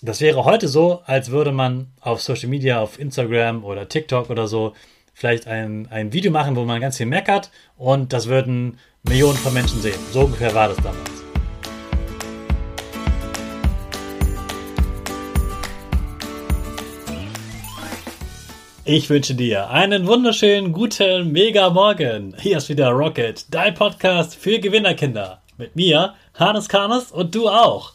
Das wäre heute so, als würde man auf Social Media, auf Instagram oder TikTok oder so vielleicht ein, ein Video machen, wo man ganz viel meckert und das würden Millionen von Menschen sehen. So ungefähr war das damals. Ich wünsche dir einen wunderschönen guten Mega Morgen. Hier ist wieder Rocket, dein Podcast für Gewinnerkinder. Mit mir, Hannes Karnes und du auch.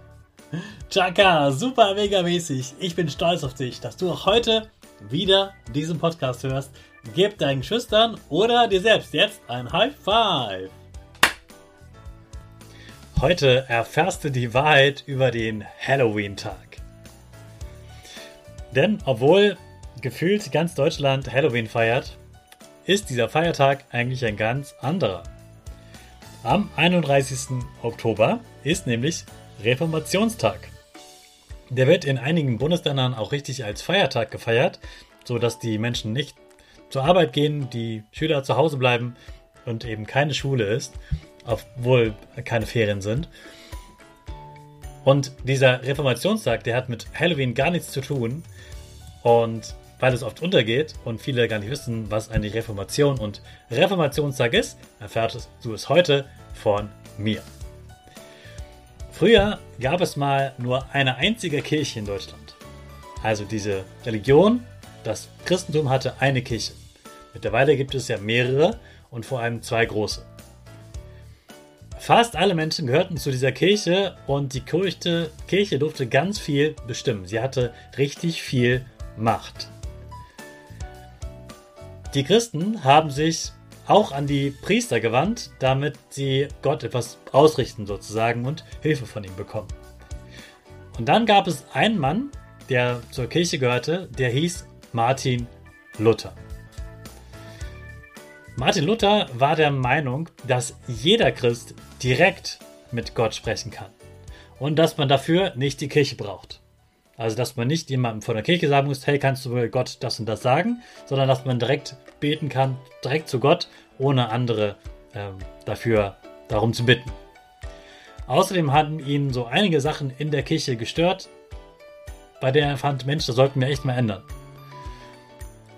Chaka, super mega mäßig. Ich bin stolz auf dich, dass du auch heute wieder diesen Podcast hörst. Gib deinen Schüchtern oder dir selbst jetzt ein High Five. Heute erfährst du die Wahrheit über den Halloween-Tag. Denn obwohl gefühlt ganz Deutschland Halloween feiert, ist dieser Feiertag eigentlich ein ganz anderer. Am 31. Oktober ist nämlich Reformationstag. Der wird in einigen Bundesländern auch richtig als Feiertag gefeiert, sodass die Menschen nicht zur Arbeit gehen, die Schüler zu Hause bleiben und eben keine Schule ist, obwohl keine Ferien sind. Und dieser Reformationstag, der hat mit Halloween gar nichts zu tun. Und weil es oft untergeht und viele gar nicht wissen, was eigentlich Reformation und Reformationstag ist, erfährst du es heute von mir. Früher gab es mal nur eine einzige Kirche in Deutschland. Also diese Religion, das Christentum hatte eine Kirche. Mittlerweile gibt es ja mehrere und vor allem zwei große. Fast alle Menschen gehörten zu dieser Kirche und die Kirche, Kirche durfte ganz viel bestimmen. Sie hatte richtig viel Macht. Die Christen haben sich auch an die Priester gewandt, damit sie Gott etwas ausrichten sozusagen und Hilfe von ihm bekommen. Und dann gab es einen Mann, der zur Kirche gehörte, der hieß Martin Luther. Martin Luther war der Meinung, dass jeder Christ direkt mit Gott sprechen kann und dass man dafür nicht die Kirche braucht. Also, dass man nicht jemandem von der Kirche sagen muss, hey, kannst du Gott das und das sagen, sondern dass man direkt beten kann, direkt zu Gott, ohne andere ähm, dafür darum zu bitten. Außerdem hatten ihn so einige Sachen in der Kirche gestört, bei denen er fand, Mensch, das sollten wir echt mal ändern.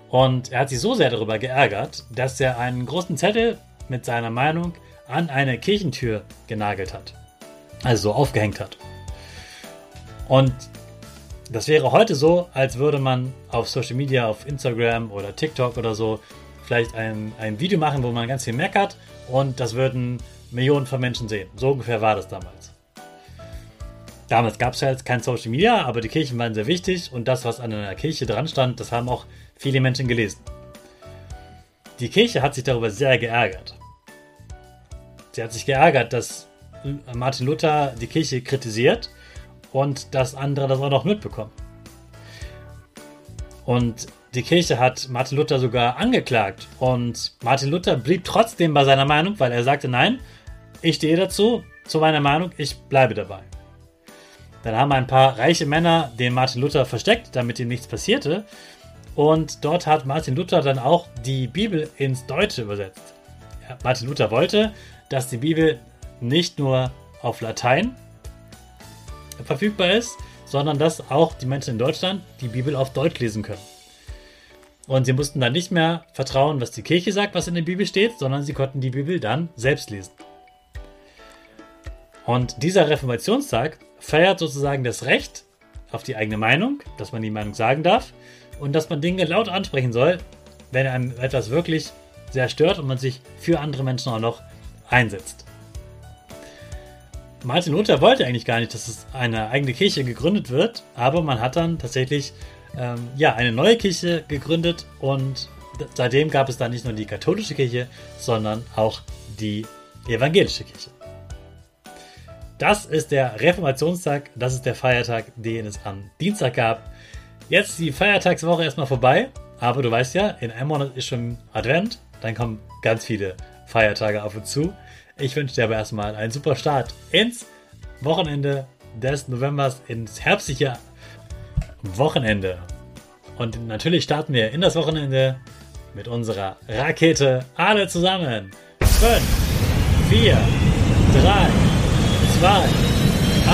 Und er hat sich so sehr darüber geärgert, dass er einen großen Zettel mit seiner Meinung an eine Kirchentür genagelt hat. Also so aufgehängt hat. Und das wäre heute so, als würde man auf Social Media, auf Instagram oder TikTok oder so vielleicht ein, ein Video machen, wo man ganz viel meckert und das würden Millionen von Menschen sehen. So ungefähr war das damals. Damals gab es ja jetzt kein Social Media, aber die Kirchen waren sehr wichtig und das, was an einer Kirche dran stand, das haben auch viele Menschen gelesen. Die Kirche hat sich darüber sehr geärgert. Sie hat sich geärgert, dass Martin Luther die Kirche kritisiert und dass andere das auch noch mitbekommen. Und die Kirche hat Martin Luther sogar angeklagt und Martin Luther blieb trotzdem bei seiner Meinung, weil er sagte, nein, ich stehe dazu, zu meiner Meinung, ich bleibe dabei. Dann haben ein paar reiche Männer den Martin Luther versteckt, damit ihm nichts passierte. Und dort hat Martin Luther dann auch die Bibel ins Deutsche übersetzt. Martin Luther wollte, dass die Bibel nicht nur auf Latein verfügbar ist, sondern dass auch die Menschen in Deutschland die Bibel auf Deutsch lesen können. Und sie mussten dann nicht mehr vertrauen, was die Kirche sagt, was in der Bibel steht, sondern sie konnten die Bibel dann selbst lesen. Und dieser Reformationstag feiert sozusagen das Recht auf die eigene Meinung, dass man die Meinung sagen darf und dass man Dinge laut ansprechen soll, wenn einem etwas wirklich sehr stört und man sich für andere Menschen auch noch einsetzt. Martin Luther wollte eigentlich gar nicht, dass es eine eigene Kirche gegründet wird, aber man hat dann tatsächlich ähm, ja, eine neue Kirche gegründet und seitdem gab es dann nicht nur die katholische Kirche, sondern auch die evangelische Kirche. Das ist der Reformationstag, das ist der Feiertag, den es am Dienstag gab. Jetzt ist die Feiertagswoche erstmal vorbei, aber du weißt ja, in einem Monat ist schon Advent, dann kommen ganz viele Feiertage auf uns zu. Ich wünsche dir aber erstmal einen super Start ins Wochenende des Novembers, ins herbstliche Wochenende. Und natürlich starten wir in das Wochenende mit unserer Rakete alle zusammen. 5, 4, 3, 2,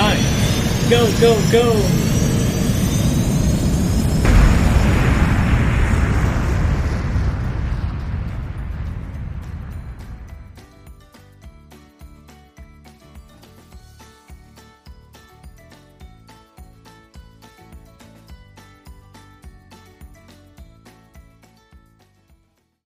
1, go, go, go!